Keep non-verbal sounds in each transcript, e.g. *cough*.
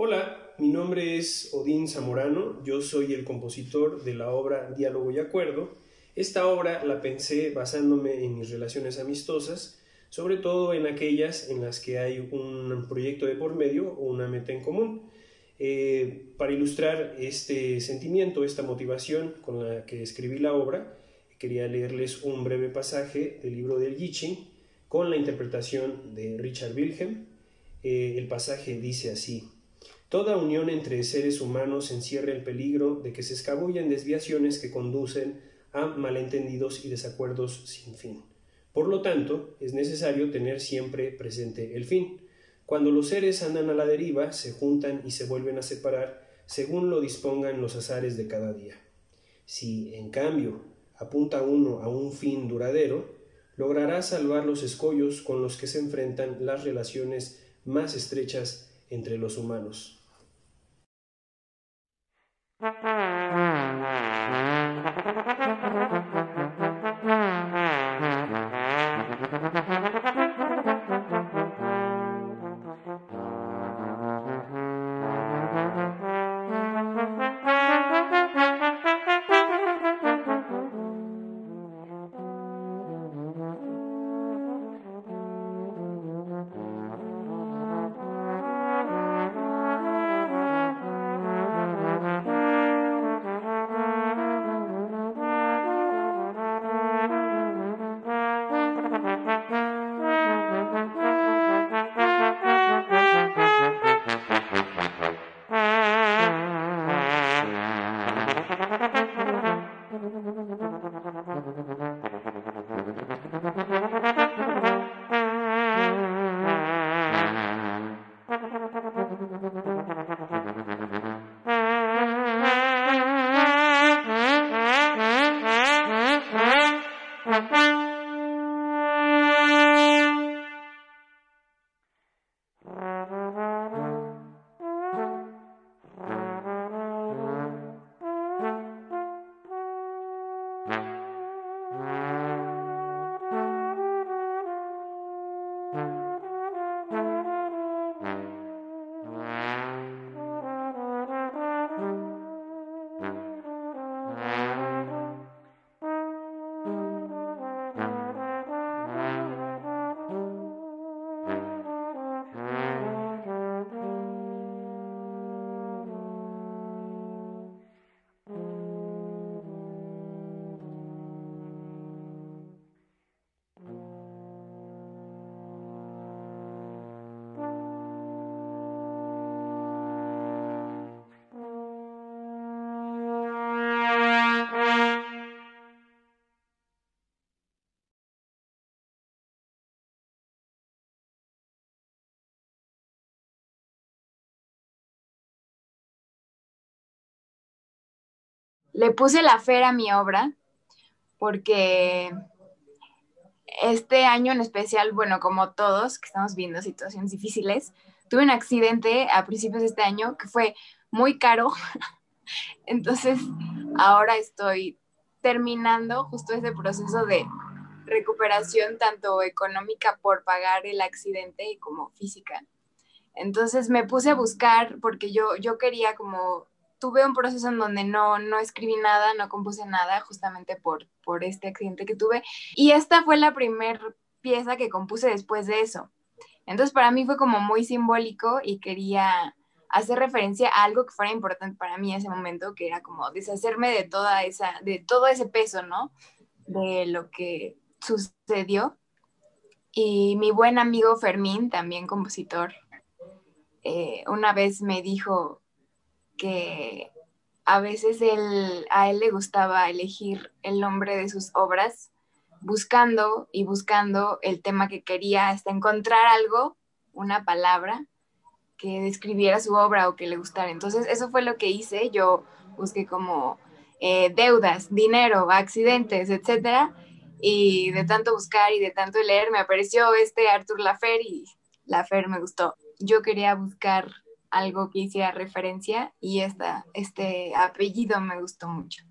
Hola, mi nombre es Odín Zamorano, yo soy el compositor de la obra Diálogo y Acuerdo. Esta obra la pensé basándome en mis relaciones amistosas, sobre todo en aquellas en las que hay un proyecto de por medio o una meta en común. Eh, para ilustrar este sentimiento, esta motivación con la que escribí la obra, quería leerles un breve pasaje del libro del Yiching con la interpretación de Richard Wilhelm. Eh, el pasaje dice así. Toda unión entre seres humanos encierra el peligro de que se escabullen desviaciones que conducen a malentendidos y desacuerdos sin fin. Por lo tanto, es necesario tener siempre presente el fin. Cuando los seres andan a la deriva, se juntan y se vuelven a separar según lo dispongan los azares de cada día. Si, en cambio, apunta uno a un fin duradero, logrará salvar los escollos con los que se enfrentan las relaciones más estrechas entre los humanos. Mm-hmm. *laughs* le puse la fe a mi obra porque este año en especial, bueno, como todos que estamos viendo situaciones difíciles, tuve un accidente a principios de este año que fue muy caro. *laughs* Entonces, ahora estoy terminando justo ese proceso de recuperación tanto económica por pagar el accidente como física. Entonces me puse a buscar porque yo, yo quería como tuve un proceso en donde no, no escribí nada, no compuse nada, justamente por, por este accidente que tuve. Y esta fue la primera pieza que compuse después de eso. Entonces para mí fue como muy simbólico y quería hacer referencia a algo que fuera importante para mí en ese momento, que era como deshacerme de toda esa, de todo ese peso, ¿no? De lo que sucedió. Y mi buen amigo Fermín, también compositor, eh, una vez me dijo, que a veces él, a él le gustaba elegir el nombre de sus obras buscando y buscando el tema que quería hasta encontrar algo, una palabra que describiera su obra o que le gustara. Entonces eso fue lo que hice. Yo busqué como eh, deudas, dinero, accidentes, etcétera. Y de tanto buscar y de tanto leer me apareció este Arthur Lafer y Lafer me gustó. Yo quería buscar algo que hiciera referencia y esta, este apellido me gustó mucho.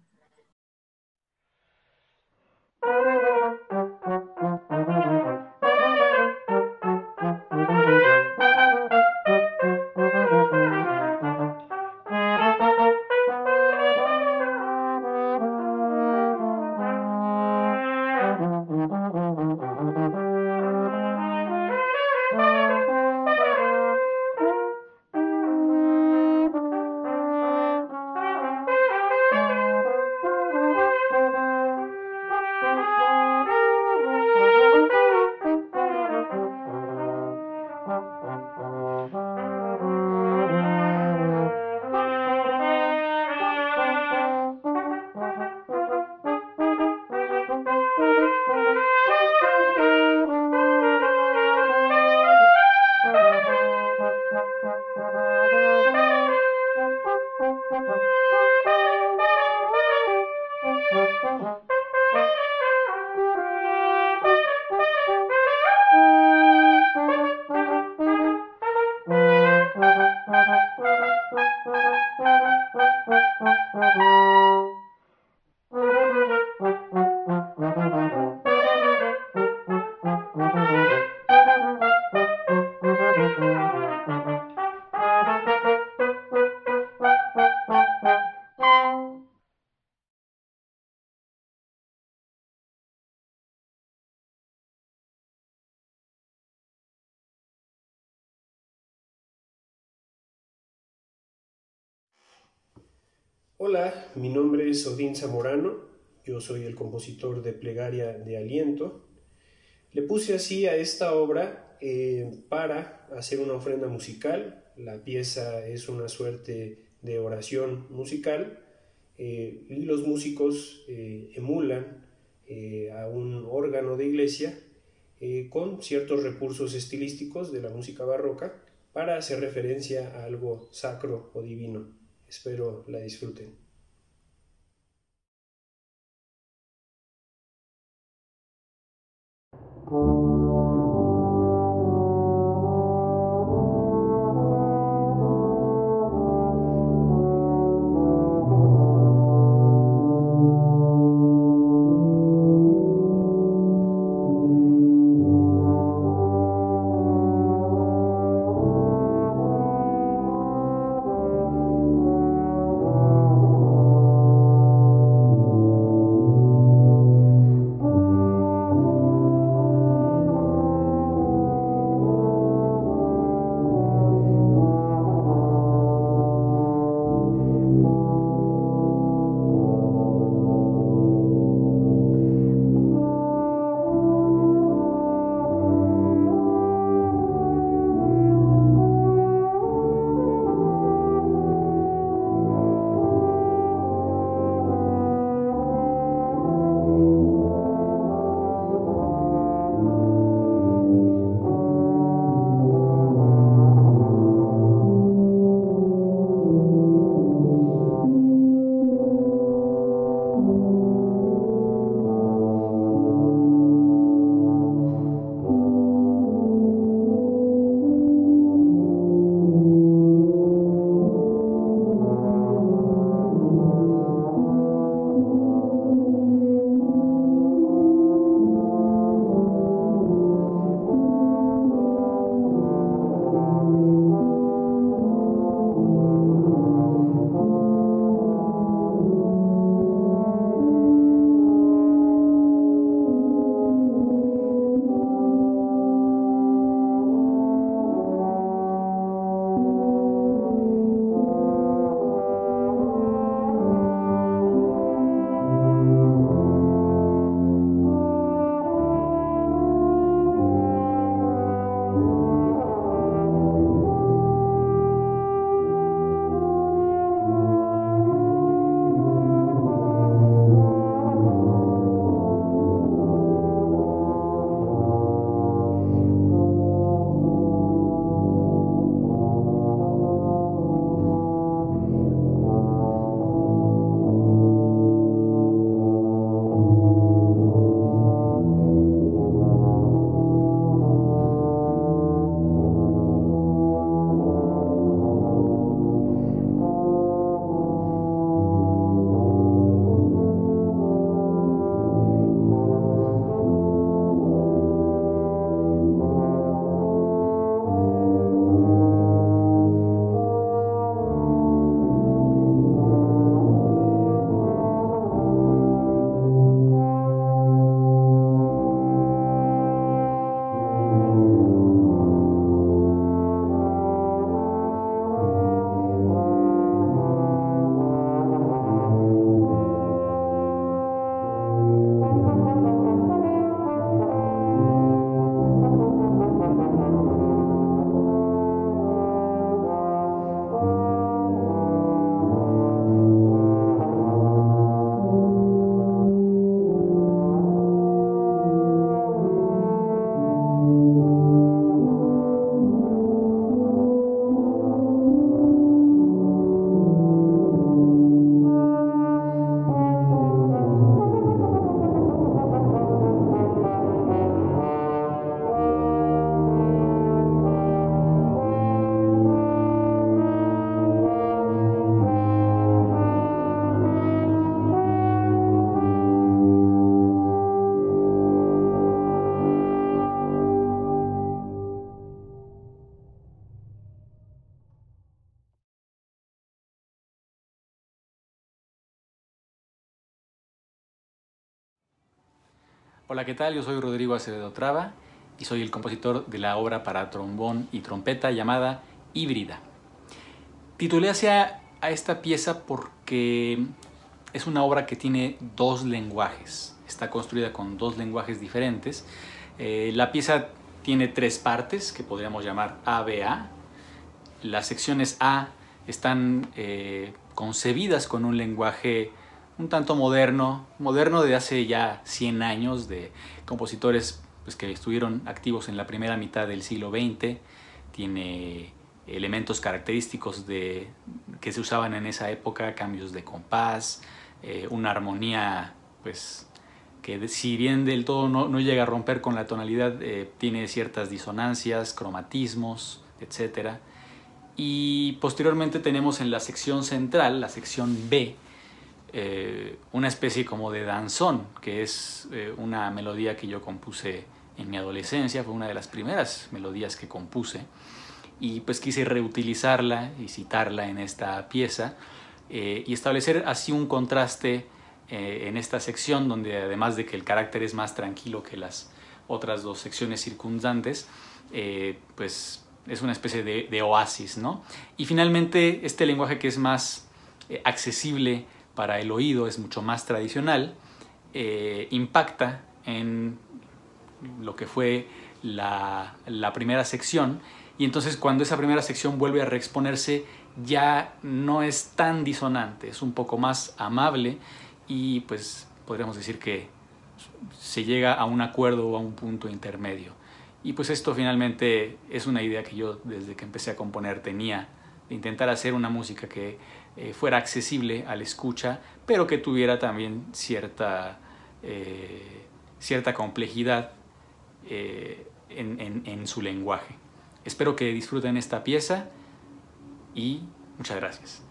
Hola, mi nombre es Odín Zamorano, yo soy el compositor de Plegaria de Aliento. Le puse así a esta obra eh, para hacer una ofrenda musical. La pieza es una suerte de oración musical eh, y los músicos eh, emulan a un órgano de iglesia con ciertos recursos estilísticos de la música barroca para hacer referencia a algo sacro o divino. Espero la disfruten. Hola, ¿qué tal? Yo soy Rodrigo Acevedo Traba y soy el compositor de la obra para trombón y trompeta llamada Híbrida. Titulé a esta pieza porque es una obra que tiene dos lenguajes. Está construida con dos lenguajes diferentes. Eh, la pieza tiene tres partes que podríamos llamar ABA. Las secciones A están eh, concebidas con un lenguaje un tanto moderno, moderno de hace ya 100 años, de compositores pues, que estuvieron activos en la primera mitad del siglo XX, tiene elementos característicos de, que se usaban en esa época, cambios de compás, eh, una armonía pues que si bien del todo no, no llega a romper con la tonalidad, eh, tiene ciertas disonancias, cromatismos, etc. Y posteriormente tenemos en la sección central, la sección B, eh, una especie como de danzón, que es eh, una melodía que yo compuse en mi adolescencia, fue una de las primeras melodías que compuse, y pues quise reutilizarla y citarla en esta pieza eh, y establecer así un contraste en esta sección donde además de que el carácter es más tranquilo que las otras dos secciones circundantes, pues es una especie de, de, oasis, ¿no? Y finalmente este lenguaje que es más accesible para el oído es mucho más tradicional, eh, impacta en lo que fue la, primera sección y entonces cuando esa primera sección vuelve a reexponerse ya no es tan disonante, es un poco más amable y pues podríamos decir que se llega a un acuerdo o a un punto intermedio. Y pues esto finalmente es una idea que yo desde que empecé a componer tenía, de intentar hacer una música que eh, fuera accesible al escucha, pero que tuviera también cierta, eh, cierta complejidad eh, en, en su lenguaje. Espero que disfruten esta pieza y muchas gracias.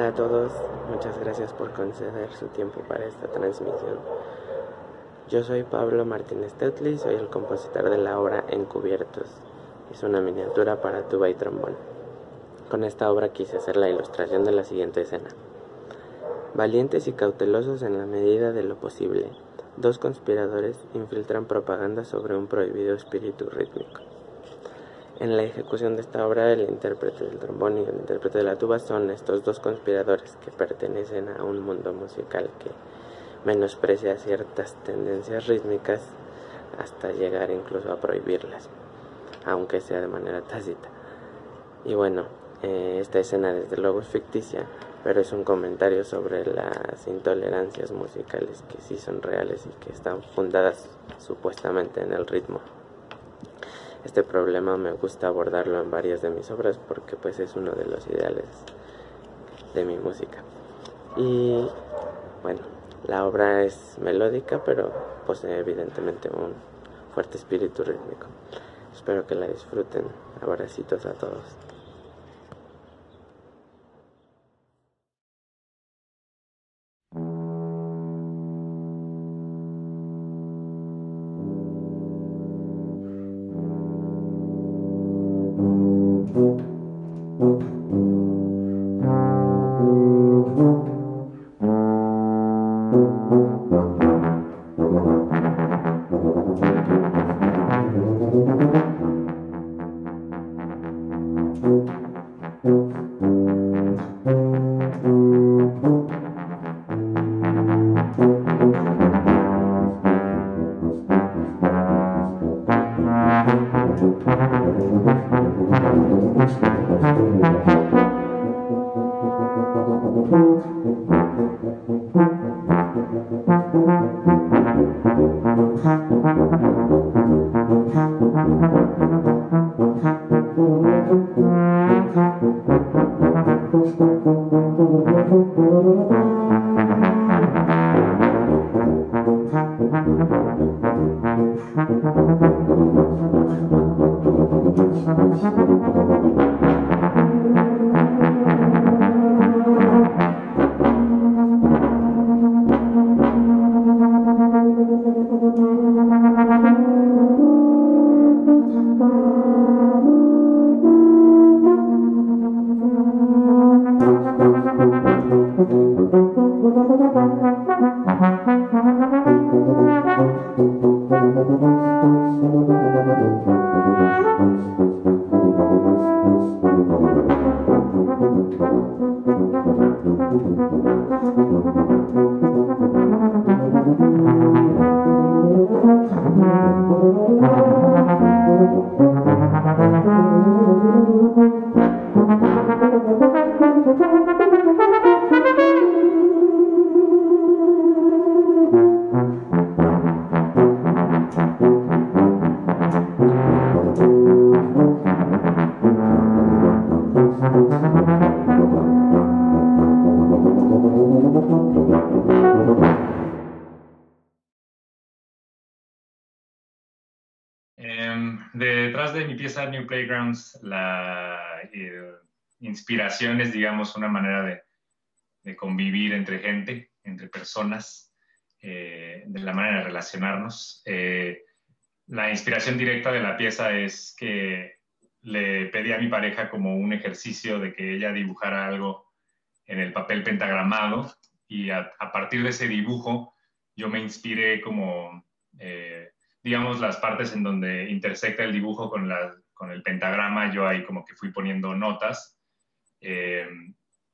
Hola, a todos. Muchas gracias por conceder su tiempo para esta transmisión. Yo soy Pablo Martínez Tetli, soy el compositor de la obra Encubiertos. Es una miniatura para tuba y trombón. Con esta obra quise hacer la ilustración de la siguiente escena. Valientes y cautelosos en la medida de lo posible, dos conspiradores infiltran propaganda sobre un prohibido espíritu rítmico. En la ejecución de esta obra, el intérprete del trombón y el intérprete de la tuba son estos dos conspiradores que pertenecen a un mundo musical que menosprecia ciertas tendencias rítmicas hasta llegar incluso a prohibirlas, aunque sea de manera tácita. Y bueno, eh, esta escena desde luego es ficticia, pero es un comentario sobre las intolerancias musicales que sí son reales y que están fundadas supuestamente en el ritmo. Este problema me gusta abordarlo en varias de mis obras porque pues es uno de los ideales de mi música. Y bueno, la obra es melódica pero posee evidentemente un fuerte espíritu rítmico. Espero que la disfruten. Abracitos a todos. New Playgrounds, la eh, inspiración es, digamos, una manera de, convivir entre gente, entre personas, eh, de la manera de relacionarnos. Eh, la inspiración directa de la pieza es que le pedí a mi pareja como un ejercicio de que ella dibujara algo en el papel pentagramado y a partir de ese dibujo yo me inspiré como digamos, las partes en donde intersecta el dibujo con, la, con el pentagrama, yo ahí como que fui poniendo notas eh,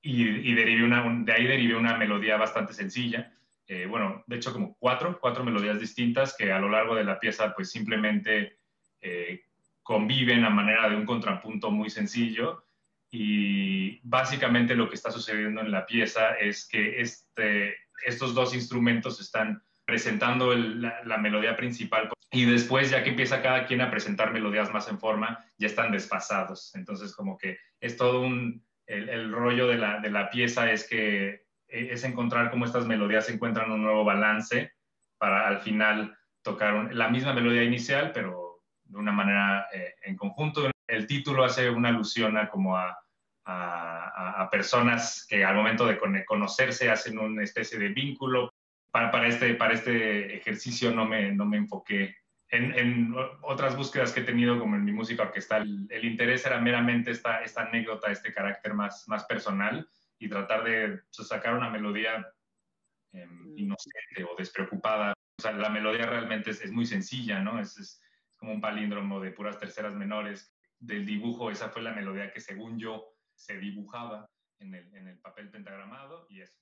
y, y de ahí derivé una melodía bastante sencilla. Eh, bueno, de hecho como cuatro, cuatro melodías distintas que a lo largo de la pieza pues simplemente eh, conviven a manera de un contrapunto muy sencillo y básicamente lo que está sucediendo en la pieza es que este, estos dos instrumentos están presentando la, melodía principal y después ya que empieza cada quien a presentar melodías más en forma, ya están desfasados. Entonces como que es todo un, el, rollo de la, de la, pieza es que e, es encontrar cómo estas melodías encuentran un nuevo balance para al final tocar la misma melodía inicial, pero de una manera eh, en conjunto. El título hace una alusión a como a, a, personas que al momento de conocerse hacen una especie de vínculo, para, este, para este ejercicio no me, no me enfoqué. En, en, otras búsquedas que he tenido, como en mi música orquestal, el, interés era meramente esta, esta anécdota, este carácter más, más personal y tratar de pues, sacar una melodía mm. inocente o despreocupada. O sea, la melodía realmente es, es muy sencilla, ¿no? Es, es, como un palíndromo de puras terceras menores del dibujo, esa fue la melodía que según yo se dibujaba en el, en el papel pentagramado y eso.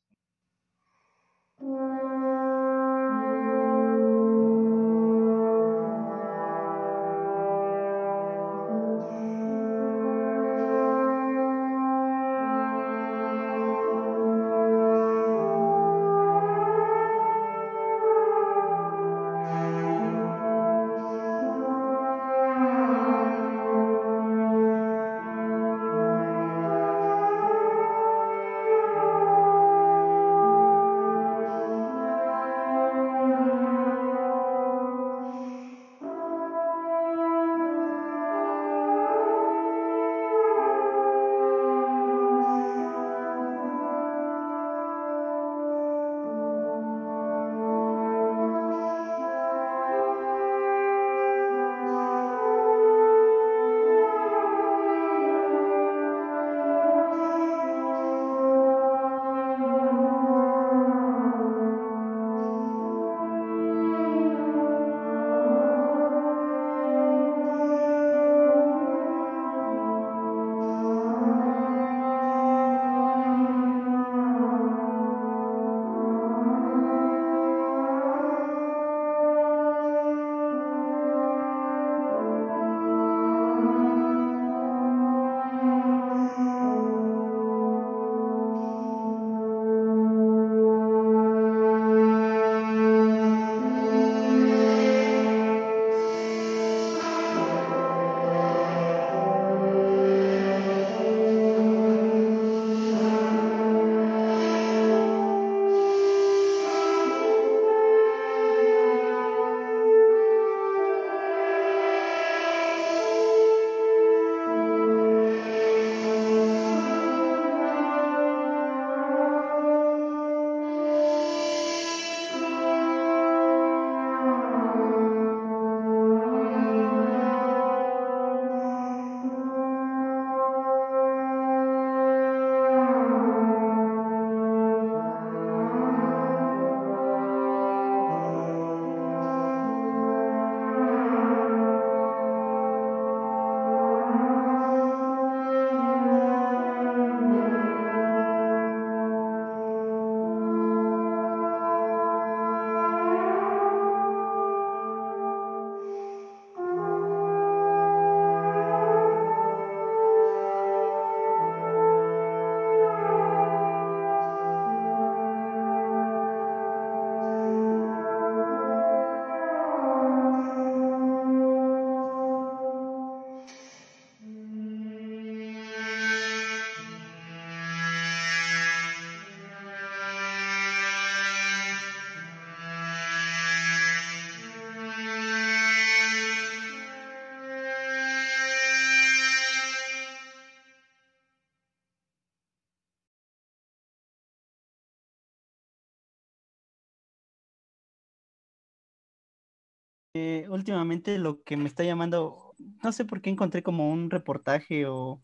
Eh, últimamente lo que me está llamando, no sé por qué encontré como un reportaje o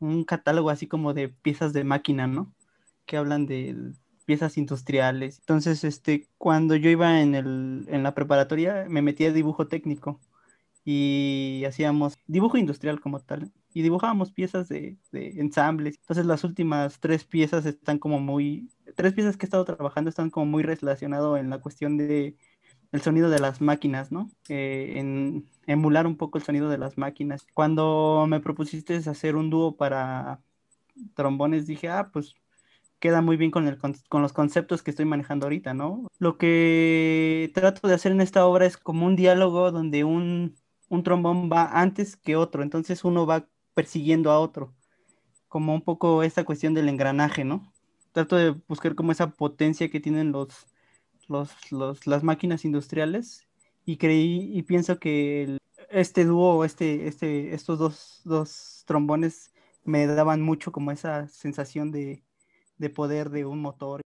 un catálogo así como de piezas de máquina, ¿no? Que hablan de piezas industriales. Entonces, este, cuando yo iba en el, en la preparatoria, me metí a dibujo técnico y hacíamos dibujo industrial como tal. Y dibujábamos piezas de, de ensambles. Entonces las últimas tres piezas están como muy, tres piezas que he estado trabajando están como muy relacionado en la cuestión de el sonido de las máquinas, ¿no? Eh, en emular un poco el sonido de las máquinas. Cuando me propusiste hacer un dúo para trombones, dije, ah, pues queda muy bien con, el, con, los conceptos que estoy manejando ahorita, ¿no? Lo que trato de hacer en esta obra es como un diálogo donde un, un trombón va antes que otro, entonces uno va persiguiendo a otro, como un poco esta cuestión del engranaje, ¿no? Trato de buscar como esa potencia que tienen los, los, los, las máquinas industriales y creí y pienso que el, este dúo, este, este, estos dos, dos, trombones me daban mucho como esa sensación de, de poder de un motor.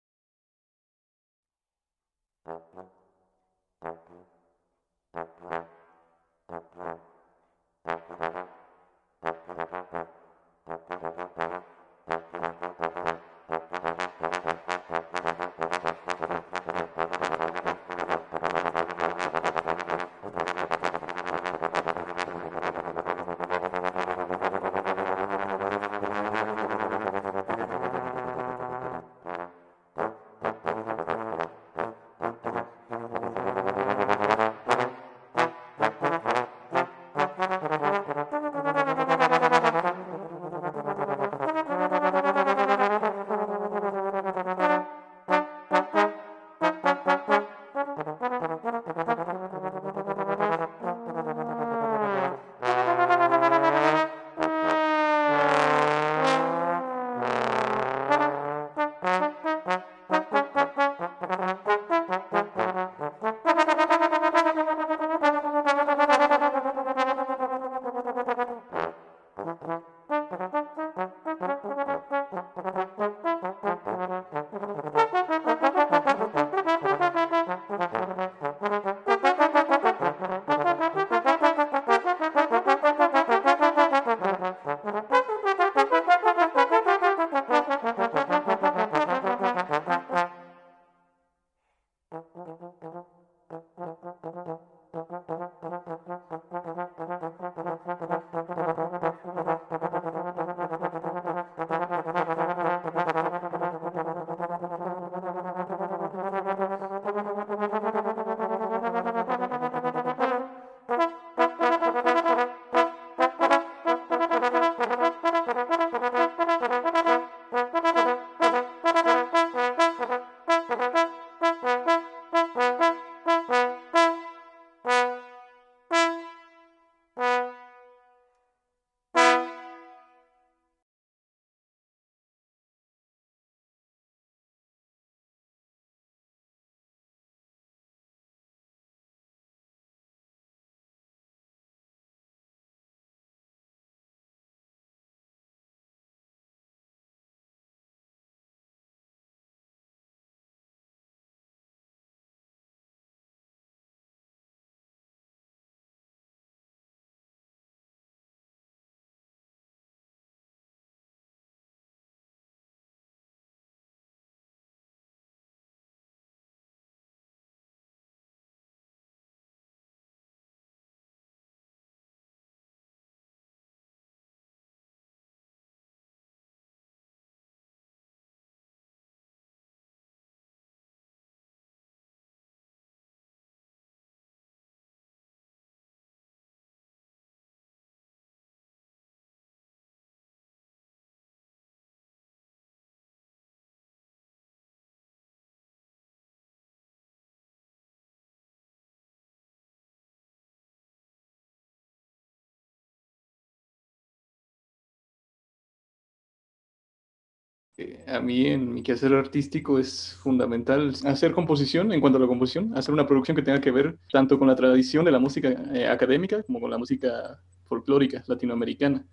A mí en mi quehacer artístico es fundamental hacer composición, en cuanto a la composición, hacer una producción que tenga que ver tanto con la tradición de la música eh, académica como con la música folclórica latinoamericana.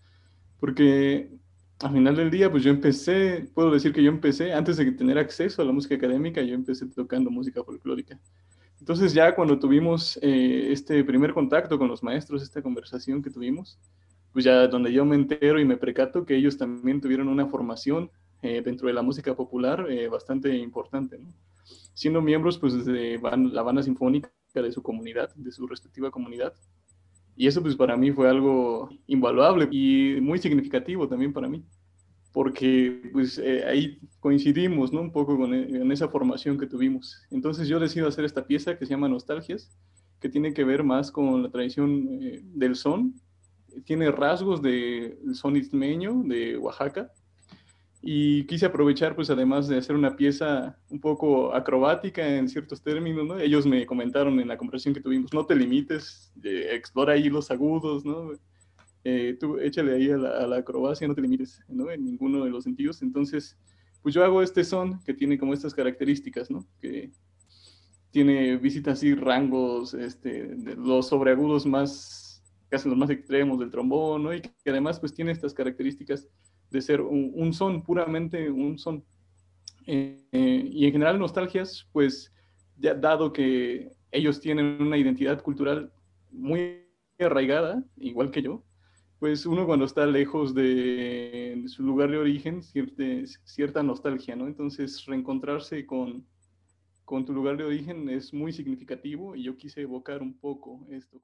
Porque al final del día, pues yo empecé, puedo decir que yo empecé, antes de tener acceso a la música académica, yo empecé tocando música folclórica. Entonces ya cuando tuvimos eh, este primer contacto con los maestros, esta conversación que tuvimos, pues ya donde yo me entero y me precato que ellos también tuvieron una formación eh, dentro de la música popular eh, bastante importante, ¿no? siendo miembros pues de la banda sinfónica de su comunidad, de su respectiva comunidad. Y eso pues para mí fue algo invaluable y muy significativo también para mí, porque pues eh, ahí coincidimos, ¿no? Un poco con, en esa formación que tuvimos. Entonces yo decido hacer esta pieza que se llama Nostalgias, que tiene que ver más con la tradición del son, tiene rasgos del son ismeño de Oaxaca, y quise aprovechar, pues además de hacer una pieza un poco acrobática en ciertos términos, ¿no? Ellos me comentaron en la conversación que tuvimos, no te limites, explora ahí los agudos, ¿no? Eh, tú échale ahí a la, acrobacia, no te limites, ¿no? En ninguno de los sentidos. Entonces, pues yo hago este son que tiene como estas características, ¿no? Que tiene visitas así rangos, este, los sobreagudos más, casi los más extremos del trombón, ¿no? Y que además pues tiene estas características de ser un, son, puramente un son. Eh, y en general nostalgias, pues ya, dado que ellos tienen una identidad cultural muy arraigada, igual que yo, pues uno cuando está lejos de, su lugar de origen, cierta, cierta nostalgia, ¿no? Entonces reencontrarse con, con tu lugar de origen es muy significativo y yo quise evocar un poco esto.